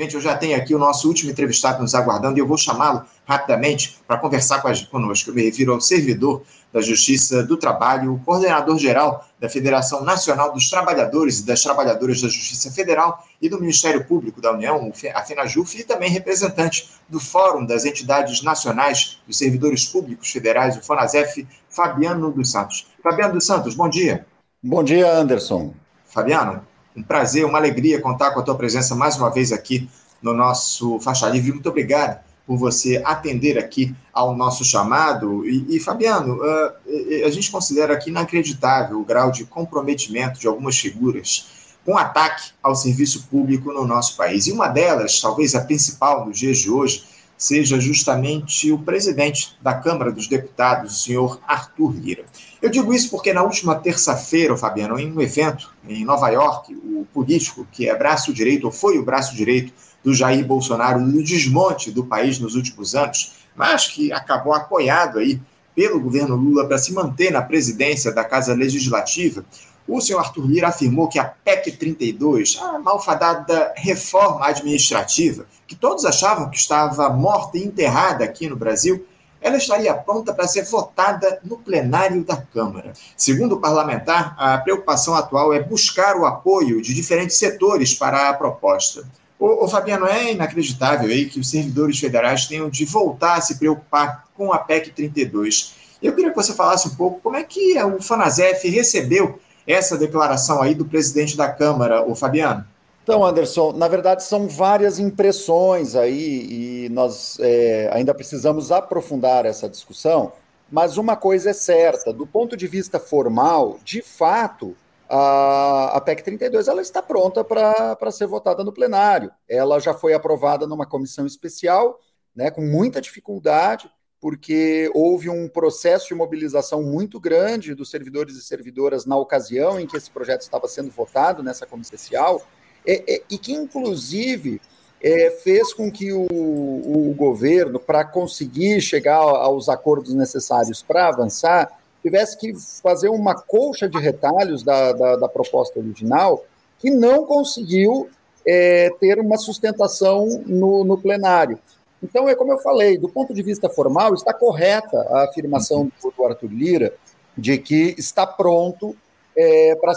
Gente, eu já tenho aqui o nosso último entrevistado nos aguardando e eu vou chamá-lo rapidamente para conversar com a, conosco. Eu me refiro ao servidor da Justiça do Trabalho, o coordenador-geral da Federação Nacional dos Trabalhadores e das Trabalhadoras da Justiça Federal e do Ministério Público da União, a FENAJUF, e também representante do Fórum das Entidades Nacionais dos Servidores Públicos Federais, o FONASEF, Fabiano dos Santos. Fabiano dos Santos, bom dia. Bom dia, Anderson. Fabiano, um prazer, uma alegria contar com a tua presença mais uma vez aqui no nosso Faixa Livre. Muito obrigado por você atender aqui ao nosso chamado. E, e Fabiano, uh, a gente considera aqui inacreditável o grau de comprometimento de algumas figuras com ataque ao serviço público no nosso país. E uma delas, talvez a principal nos dias de hoje, seja justamente o presidente da Câmara dos Deputados, o senhor Arthur Lira. Eu digo isso porque na última terça-feira, Fabiano, em um evento em Nova York, o político que é braço direito, ou foi o braço direito do Jair Bolsonaro no desmonte do país nos últimos anos, mas que acabou apoiado aí pelo governo Lula para se manter na presidência da Casa Legislativa, o senhor Arthur Lira afirmou que a PEC 32, a malfadada reforma administrativa, que todos achavam que estava morta e enterrada aqui no Brasil, ela estaria pronta para ser votada no plenário da Câmara. Segundo o parlamentar, a preocupação atual é buscar o apoio de diferentes setores para a proposta. O, Fabiano, é inacreditável aí que os servidores federais tenham de voltar a se preocupar com a PEC 32. Eu queria que você falasse um pouco como é que o FANASEF recebeu essa declaração aí do presidente da Câmara, o Fabiano. Então, Anderson, na verdade são várias impressões aí e nós é, ainda precisamos aprofundar essa discussão, mas uma coisa é certa, do ponto de vista formal, de fato, a, a PEC 32 ela está pronta para ser votada no plenário. Ela já foi aprovada numa comissão especial, né, com muita dificuldade, porque houve um processo de mobilização muito grande dos servidores e servidoras na ocasião em que esse projeto estava sendo votado nessa comissão especial, e, e, e que, inclusive, é, fez com que o, o governo, para conseguir chegar aos acordos necessários para avançar, tivesse que fazer uma colcha de retalhos da, da, da proposta original, que não conseguiu é, ter uma sustentação no, no plenário. Então, é como eu falei, do ponto de vista formal, está correta a afirmação do Arthur Lira de que está pronto é, para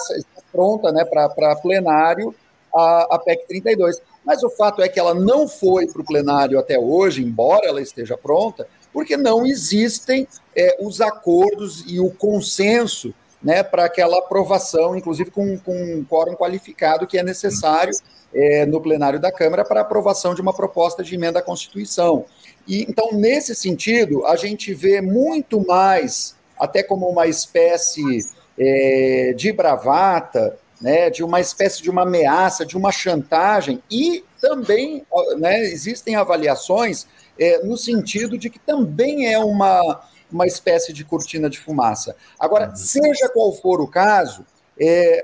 pronta né, para plenário a, a PEC 32. Mas o fato é que ela não foi para o plenário até hoje, embora ela esteja pronta, porque não existem é, os acordos e o consenso né, para aquela aprovação, inclusive com, com um quórum qualificado que é necessário é, no plenário da Câmara para aprovação de uma proposta de emenda à Constituição. E, então, nesse sentido, a gente vê muito mais, até como uma espécie é, de bravata, né, de uma espécie de uma ameaça, de uma chantagem, e também né, existem avaliações é, no sentido de que também é uma, uma espécie de cortina de fumaça. Agora, uhum. seja qual for o caso, é,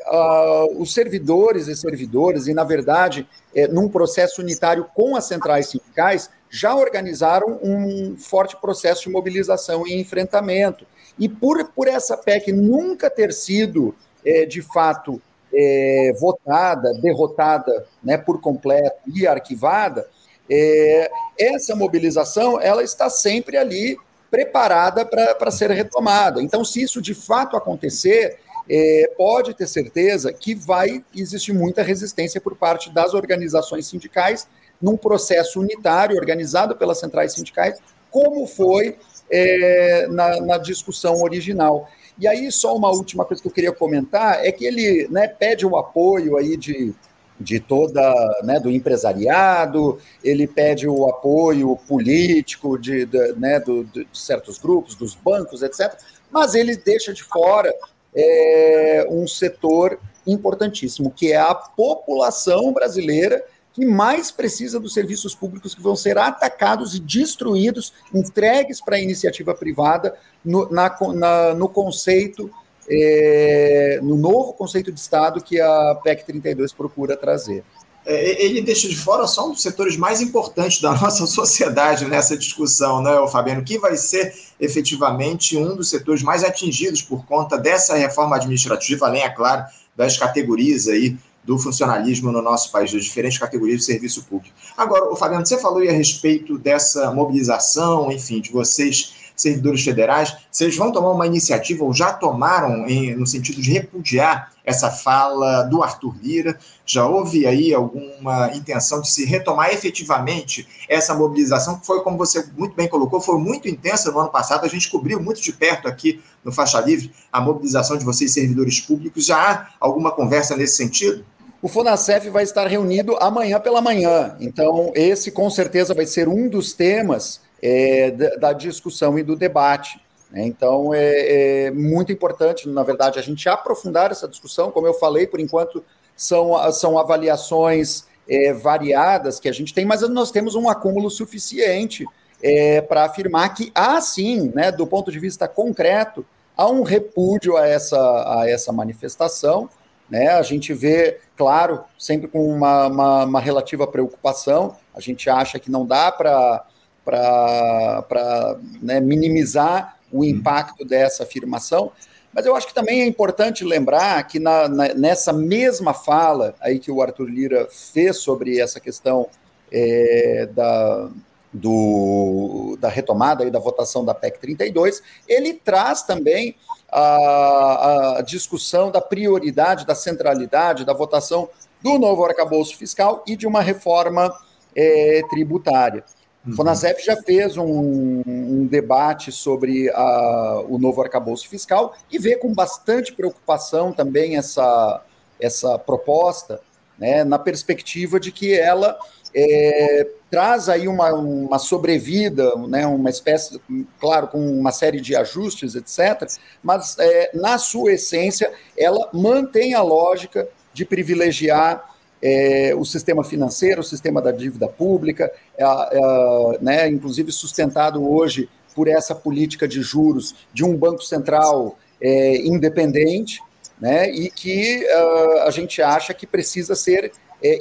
os servidores e servidoras, e na verdade, é, num processo unitário com as centrais sindicais, já organizaram um forte processo de mobilização e enfrentamento. E por, por essa PEC nunca ter sido, é, de fato, é, votada, derrotada né, por completo e arquivada, é, essa mobilização ela está sempre ali preparada para ser retomada. Então, se isso de fato acontecer, é, pode ter certeza que vai existir muita resistência por parte das organizações sindicais num processo unitário organizado pelas centrais sindicais, como foi é, na, na, discussão original. E aí, só uma última coisa que eu queria comentar é que ele né, pede o apoio aí de, de toda, né, do empresariado, ele pede o apoio político de, de né, do, de certos grupos, dos bancos, etc., mas ele deixa de fora é, um setor importantíssimo, que é a população brasileira que mais precisa dos serviços públicos que vão ser atacados e destruídos, entregues para a iniciativa privada no, na, na, no conceito, é, no novo conceito de Estado que a PEC 32 procura trazer. É, ele deixa de fora só um dos setores mais importantes da nossa sociedade nessa discussão, né, Fabiano? Que vai ser efetivamente um dos setores mais atingidos por conta dessa reforma administrativa, além, é claro, das categorias aí do funcionalismo no nosso país, das diferentes categorias de serviço público. Agora, o Fabiano, você falou aí a respeito dessa mobilização, enfim, de vocês servidores federais, vocês vão tomar uma iniciativa, ou já tomaram, em, no sentido de repudiar essa fala do Arthur Lira? Já houve aí alguma intenção de se retomar efetivamente essa mobilização, que foi, como você muito bem colocou, foi muito intensa no ano passado, a gente cobriu muito de perto aqui no Faixa Livre a mobilização de vocês, servidores públicos. Já há alguma conversa nesse sentido? O FONACEF vai estar reunido amanhã pela manhã, então esse com certeza vai ser um dos temas é, da, discussão e do debate. Né? Então, é, é, muito importante, na verdade, a gente aprofundar essa discussão. Como eu falei, por enquanto, são, são avaliações é, variadas que a gente tem, mas nós temos um acúmulo suficiente é, para afirmar que há sim, né, do ponto de vista concreto, há um repúdio a essa, a essa manifestação. Né? A gente vê, claro, sempre com uma, uma, uma relativa preocupação, a gente acha que não dá para para né, minimizar o impacto dessa afirmação. Mas eu acho que também é importante lembrar que na, na, nessa mesma fala aí que o Arthur Lira fez sobre essa questão é, da, do, da retomada e da votação da PEC 32, ele traz também a, a discussão da prioridade, da centralidade da votação do novo arcabouço fiscal e de uma reforma é, tributária. O Fonasef já fez um, um debate sobre a, o novo arcabouço fiscal e vê com bastante preocupação também essa, essa proposta, né, na perspectiva de que ela é, traz aí uma, uma sobrevida, né, uma espécie, claro, com uma série de ajustes, etc., mas é, na sua essência ela mantém a lógica de privilegiar é, o sistema financeiro, o sistema da dívida pública, é, é, né, inclusive sustentado hoje por essa política de juros de um Banco Central é, independente, né, e que uh, a gente acha que precisa ser é,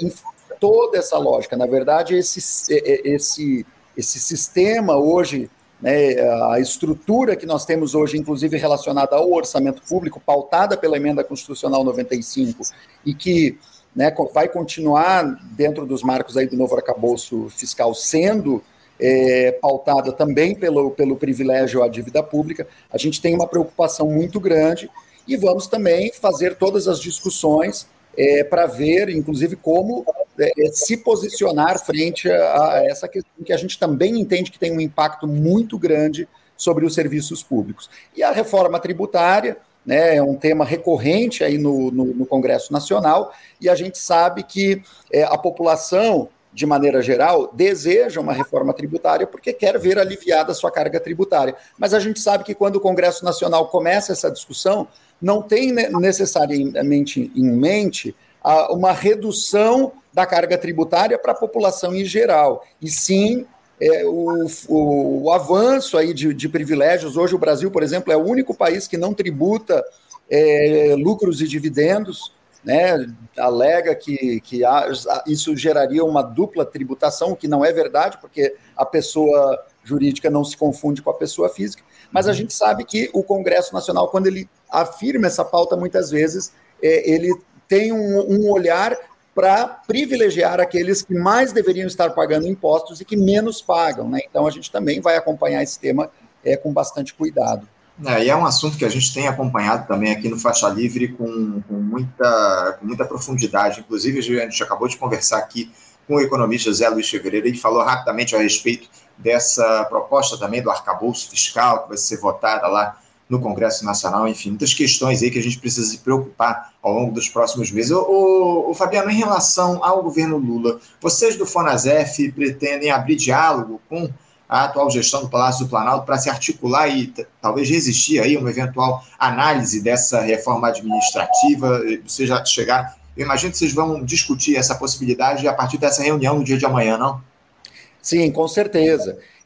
toda essa lógica. Na verdade, esse, esse, esse sistema hoje, né, a estrutura que nós temos hoje, inclusive relacionada ao orçamento público, pautada pela emenda constitucional 95, e que né, vai continuar dentro dos marcos aí do novo arcabouço fiscal sendo é, pautada também pelo, pelo privilégio à dívida pública, a gente tem uma preocupação muito grande e vamos também fazer todas as discussões é, para ver, inclusive, como é, se posicionar frente a, a essa questão que a gente também entende que tem um impacto muito grande sobre os serviços públicos. E a reforma tributária, né, é um tema recorrente aí no, no, no, Congresso Nacional, e a gente sabe que é, a população, de maneira geral, deseja uma reforma tributária porque quer ver aliviada a sua carga tributária. Mas a gente sabe que quando o Congresso Nacional começa essa discussão, não tem necessariamente em mente uma redução da carga tributária para a população em geral, e sim é, o, o, o, avanço aí de, de, privilégios. Hoje o Brasil, por exemplo, é o único país que não tributa é, lucros e dividendos, né? alega que, que há, isso geraria uma dupla tributação, o que não é verdade, porque a pessoa jurídica não se confunde com a pessoa física, mas a uhum. gente sabe que o Congresso Nacional, quando ele afirma essa pauta, muitas vezes é, ele tem um, um olhar para privilegiar aqueles que mais deveriam estar pagando impostos e que menos pagam. Né? Então, a gente também vai acompanhar esse tema é, com bastante cuidado. É, e é um assunto que a gente tem acompanhado também aqui no Faixa Livre com, com, muita, com muita profundidade. Inclusive, a gente acabou de conversar aqui com o economista Zé Luiz Fevereiro, ele falou rapidamente a respeito dessa proposta também do arcabouço fiscal, que vai ser votada lá no Congresso Nacional, enfim, muitas questões aí que a gente precisa se preocupar ao longo dos próximos meses. O, Fabiano, em relação ao governo Lula, vocês do Fonasef pretendem abrir diálogo com a atual gestão do Palácio do Planalto para se articular e talvez resistir aí uma eventual análise dessa reforma administrativa, vocês já chegar, eu imagino que vocês vão discutir essa possibilidade a partir dessa reunião no dia de amanhã, não? Sim, com certeza. É,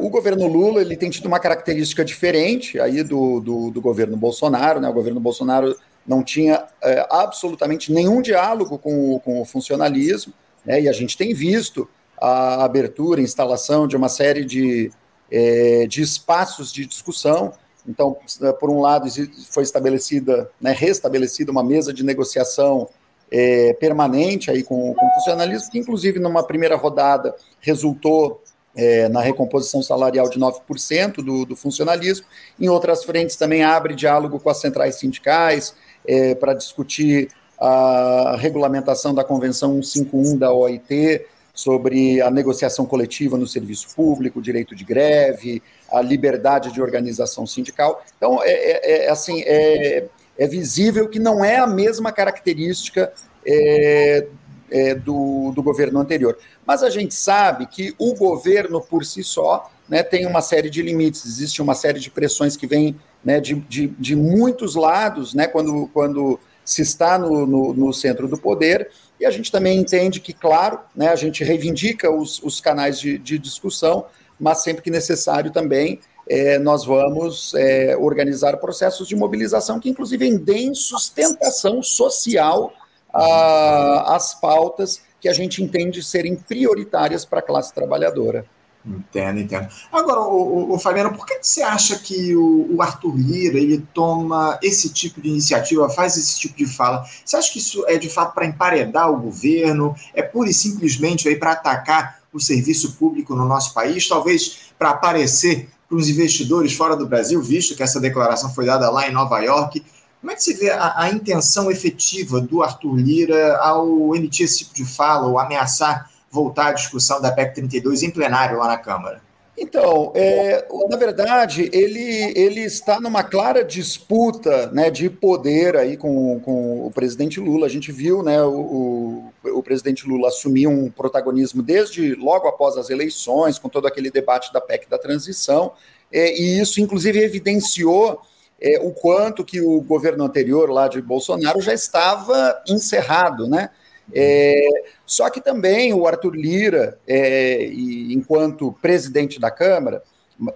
o governo Lula ele tem tido uma característica diferente aí do, do, do governo Bolsonaro, né? O governo Bolsonaro não tinha é, absolutamente nenhum diálogo com, com o funcionalismo, né? E a gente tem visto a abertura, a instalação de uma série de, é, de espaços de discussão. Então, por um lado, foi estabelecida, né, restabelecida uma mesa de negociação é, permanente aí com, com o funcionalismo, que inclusive numa primeira rodada resultou é, na recomposição salarial de 9% do, do funcionalismo. Em outras frentes também abre diálogo com as centrais sindicais é, para discutir a regulamentação da Convenção 151 da OIT sobre a negociação coletiva no serviço público, direito de greve, a liberdade de organização sindical. Então, é, é, é assim, é, é, visível que não é a mesma característica é, do, do governo anterior. Mas a gente sabe que o governo por si só né, tem uma série de limites, existe uma série de pressões que vêm né, de, de, de, muitos lados, né, quando, quando se está no, no, no, centro do poder, e a gente também entende que, claro, né, a gente reivindica os, os canais de, de discussão, mas sempre que necessário também é, nós vamos é, organizar processos de mobilização que, inclusive, deem sustentação social às pautas que a gente entende serem prioritárias para a classe trabalhadora. Entendo, entendo. Agora, o, o, o Fabiano, por que você acha que o, o, Arthur Lira ele toma esse tipo de iniciativa, faz esse tipo de fala? Você acha que isso é de fato para emparedar o governo? É pura e simplesmente para atacar o serviço público no nosso país? Talvez para aparecer para os investidores fora do Brasil, visto que essa declaração foi dada lá em Nova York? Como é que você vê a, a intenção efetiva do Arthur Lira ao emitir esse tipo de fala ou ameaçar? voltar à discussão da PEC 32 em plenário lá na Câmara? Então, é, na verdade, ele, ele está numa clara disputa né, de poder aí com, com o presidente Lula. A gente viu né, o, o, o presidente Lula assumir um protagonismo desde logo após as eleições, com todo aquele debate da PEC da transição, é, e isso, inclusive, evidenciou é, o quanto que o governo anterior lá de Bolsonaro já estava encerrado, né? É, só que também o Arthur Lira, é, e, enquanto presidente da Câmara,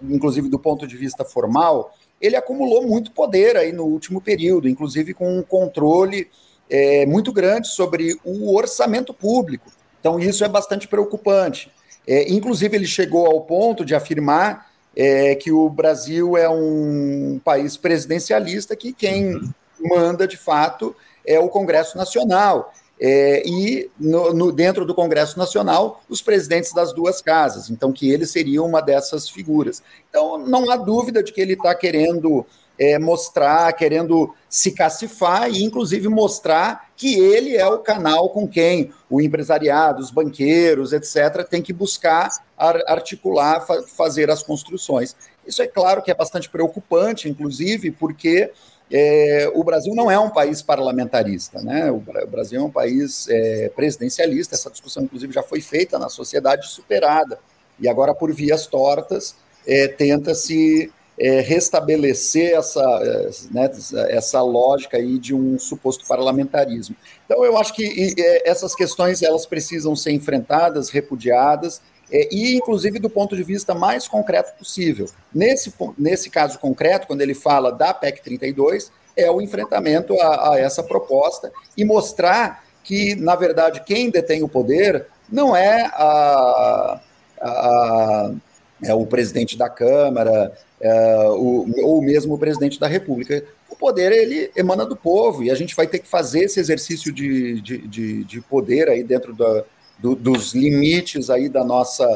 inclusive do ponto de vista formal, ele acumulou muito poder aí no último período, inclusive com um controle é, muito grande sobre o orçamento público. Então, isso é bastante preocupante. É, inclusive, ele chegou ao ponto de afirmar é, que o Brasil é um país presidencialista que quem uhum. manda, de fato, é o Congresso Nacional é, e no, no, dentro do Congresso Nacional, os presidentes das duas casas, então que ele seria uma dessas figuras. Então, não há dúvida de que ele está querendo é, mostrar, querendo se cacifar e, inclusive, mostrar que ele é o canal com quem o empresariado, os banqueiros, etc., tem que buscar articular, fa fazer as construções. Isso é claro que é bastante preocupante, inclusive, porque é, o Brasil não é um país parlamentarista, né? O Brasil é um país é, presidencialista. Essa discussão, inclusive, já foi feita na sociedade superada. E agora, por vias tortas, é, tenta-se é, restabelecer essa, é, né, essa lógica aí de um suposto parlamentarismo. Então, eu acho que e, essas questões elas precisam ser enfrentadas, repudiadas, é, e inclusive do ponto de vista mais concreto possível. Nesse, nesse caso concreto, quando ele fala da PEC 32, é o enfrentamento a, a essa proposta e mostrar que, na verdade, quem detém o poder não é a, a, é o presidente da Câmara é, o, ou mesmo o presidente da República. O poder ele emana do povo e a gente vai ter que fazer esse exercício de, de, de, de poder aí dentro da, do, dos limites aí da nossa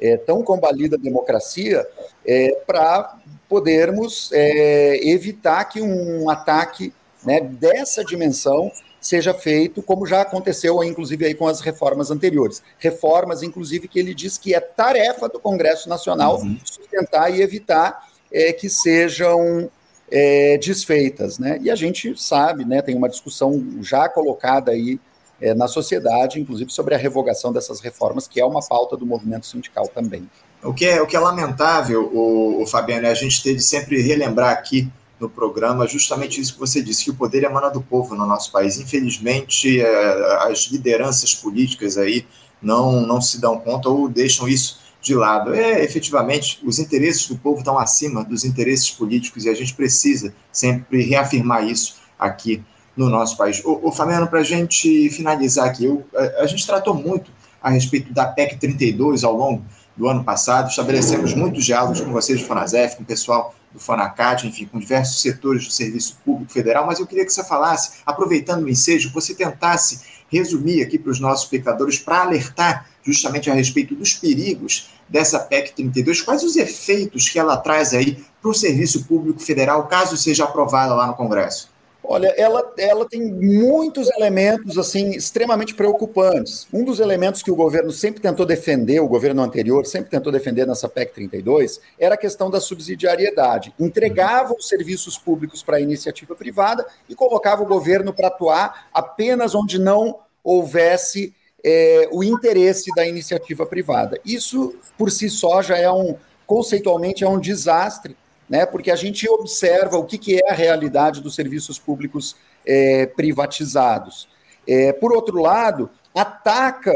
é, tão combalida democracia é, para podermos é, evitar que um ataque né, dessa dimensão seja feito, como já aconteceu, inclusive, aí com as reformas anteriores. Reformas, inclusive, que ele diz que é tarefa do Congresso Nacional uhum. sustentar e evitar é, que sejam é, desfeitas. Né? E a gente sabe, né, tem uma discussão já colocada aí é, na sociedade, inclusive sobre a revogação dessas reformas, que é uma pauta do movimento sindical também. O que é, o que é lamentável, o, o Fabiano, é a gente ter de sempre relembrar aqui no programa justamente isso que você disse, que o poder emana do povo no nosso país. Infelizmente, é, as lideranças políticas aí não, não se dão conta ou deixam isso de lado. É, efetivamente, os interesses do povo estão acima dos interesses políticos e a gente precisa sempre reafirmar isso aqui no nosso país. O, o Fabiano, para a gente finalizar aqui, eu, a, gente tratou muito a respeito da PEC 32 ao longo do ano passado. Estabelecemos muitos diálogos com vocês do Fonasef, com o pessoal do Fonacat, enfim, com diversos setores do Serviço Público Federal, mas eu queria que você falasse, aproveitando o ensejo, você tentasse resumir aqui para os nossos espectadores, para alertar justamente a respeito dos perigos dessa PEC 32, quais os efeitos que ela traz aí para o Serviço Público Federal, caso seja aprovada lá no Congresso? Olha, ela, ela tem muitos elementos assim extremamente preocupantes. Um dos elementos que o governo sempre tentou defender, o governo anterior sempre tentou defender nessa PEC 32, era a questão da subsidiariedade. Entregava os serviços públicos para a iniciativa privada e colocava o governo para atuar apenas onde não houvesse é, o interesse da iniciativa privada. Isso, por si só, já é um, conceitualmente, é um desastre né? Porque a gente observa o que, que é a realidade dos serviços públicos é, privatizados. É, por outro lado, ataca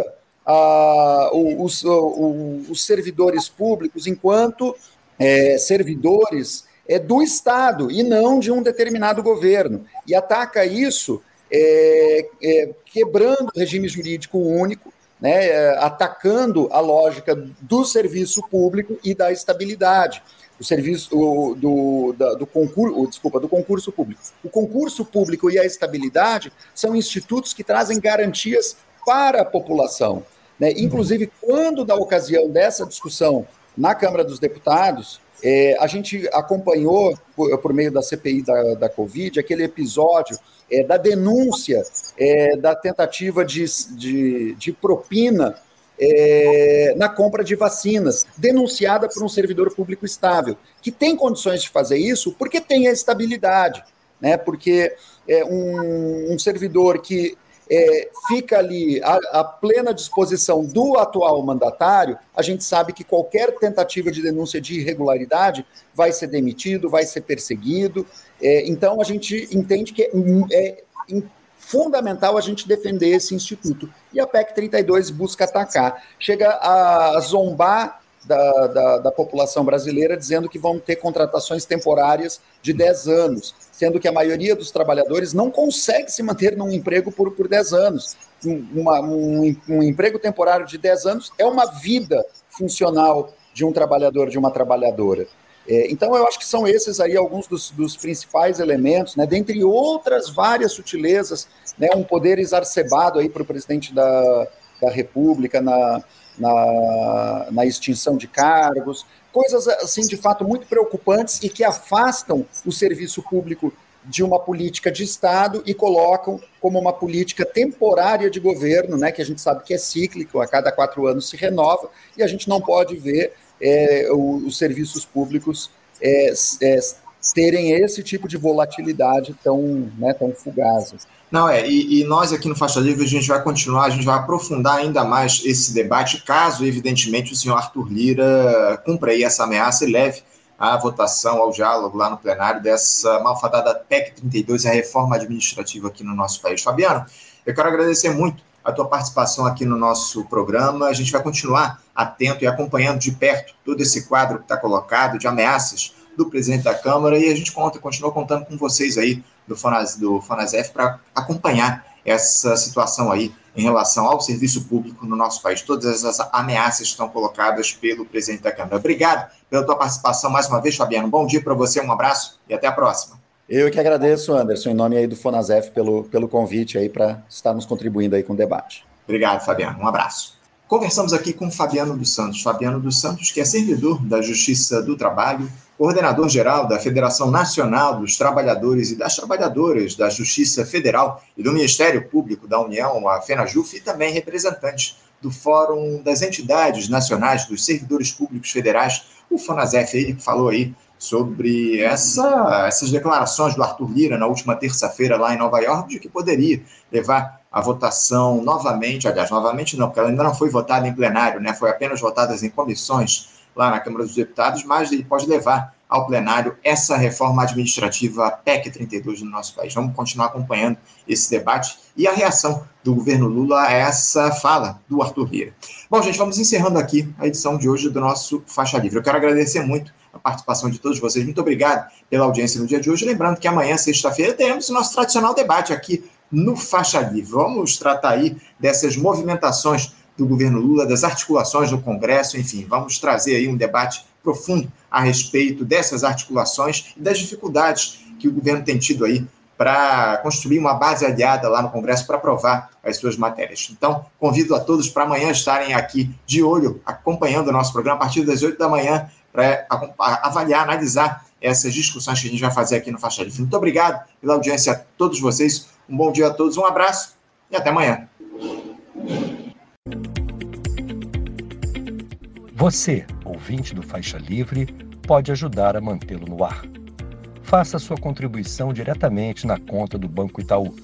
os, os, servidores públicos enquanto é, servidores é, do Estado e não de um determinado governo. E ataca isso é, é, quebrando o regime jurídico único, né, é, atacando a lógica do serviço público e da estabilidade o serviço o, do, da, do concurso, desculpa, do concurso público. O concurso público e a estabilidade são institutos que trazem garantias para a população. Né? Inclusive, quando da ocasião dessa discussão na Câmara dos Deputados, é, a gente acompanhou, por, por, meio da CPI da, da Covid, aquele episódio é, da denúncia é, da tentativa de, de, de propina é, na compra de vacinas, denunciada por um servidor público estável, que tem condições de fazer isso porque tem a estabilidade, né? Porque é um, um servidor que é, fica ali à, à, plena disposição do atual mandatário, a gente sabe que qualquer tentativa de denúncia de irregularidade vai ser demitido, vai ser perseguido. É, então, a gente entende que é, é fundamental a gente defender esse instituto. E a PEC 32 busca atacar. Chega a zombar da, da, da, população brasileira dizendo que vão ter contratações temporárias de 10 anos, sendo que a maioria dos trabalhadores não consegue se manter num emprego por, por 10 anos. Uma, um, um emprego temporário de 10 anos é uma vida funcional de um trabalhador, de uma trabalhadora. É, então, eu acho que são esses aí alguns dos, dos, principais elementos, né, dentre outras várias sutilezas, né, um poder exacerbado aí para o presidente da, da República na, na, na, extinção de cargos, coisas assim de fato muito preocupantes e que afastam o serviço público de uma política de Estado e colocam como uma política temporária de governo, né, que a gente sabe que é cíclico, a cada quatro anos se renova, e a gente não pode ver é, os serviços públicos é, é, terem esse tipo de volatilidade tão, né, tão fugaz. Não, é, e, e, nós aqui no Faixa Livre a gente vai continuar, a gente vai aprofundar ainda mais esse debate, caso, evidentemente, o senhor Arthur Lira cumpra aí essa ameaça e leve a votação, ao diálogo lá no plenário dessa malfadada PEC 32, a reforma administrativa aqui no nosso país. Fabiano, eu quero agradecer muito a tua participação aqui no nosso programa. A gente vai continuar atento e acompanhando de perto todo esse quadro que está colocado de ameaças do presidente da Câmara e a gente conta, continua contando com vocês aí do, Fonas, do Fonasef para acompanhar essa situação aí em relação ao serviço público no nosso país. Todas essas ameaças estão colocadas pelo presidente da Câmara. Obrigado pela tua participação mais uma vez, Fabiano. Bom dia para você, um abraço e até a próxima. Eu que agradeço, Anderson, em nome aí do Fonasef, pelo, pelo convite aí para estarmos contribuindo aí com o debate. Obrigado, Fabiano. Um abraço. Conversamos aqui com Fabiano dos Santos. Fabiano dos Santos, que é servidor da Justiça do Trabalho, coordenador geral da Federação Nacional dos Trabalhadores e das Trabalhadoras da Justiça Federal e do Ministério Público da União, a FENAJUF, e também representante do Fórum das Entidades Nacionais dos Servidores Públicos Federais, o FONASEF, ele que falou aí sobre essa, essas declarações do Arthur Lira na última terça-feira lá em Nova York, de que poderia levar a votação novamente, aliás, novamente não, porque ela ainda não foi votada em plenário, né? Foi apenas votada em comissões lá na Câmara dos Deputados, mas ele pode levar ao plenário essa reforma administrativa PEC 32 no nosso país. Vamos continuar acompanhando esse debate e a reação do governo Lula a essa fala do Arthur Lira. Bom, gente, vamos encerrando aqui a edição de hoje do nosso Faixa Livre. Eu quero agradecer muito a participação de todos vocês. Muito obrigado pela audiência no dia de hoje. Lembrando que amanhã, sexta-feira, teremos o nosso tradicional debate aqui no Faixa Livre. Vamos tratar aí dessas movimentações do governo Lula, das articulações do Congresso, enfim, vamos trazer aí um debate profundo a respeito dessas articulações e das dificuldades que o governo tem tido aí para construir uma base aliada lá no Congresso para aprovar as suas matérias. Então, convido a todos para amanhã estarem aqui de olho, acompanhando o nosso programa a partir das 8 da manhã, para avaliar, analisar essas discussões que a gente vai fazer aqui no Faixa Livre. Muito obrigado pela audiência a todos vocês, um bom dia a todos, um abraço e até amanhã. Você, ouvinte do Faixa Livre, pode ajudar a mantê-lo no ar. Faça sua contribuição diretamente na conta do Banco Itaú,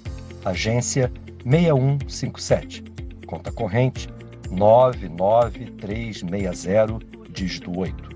agência 6157, conta corrente 99360, dígito 8.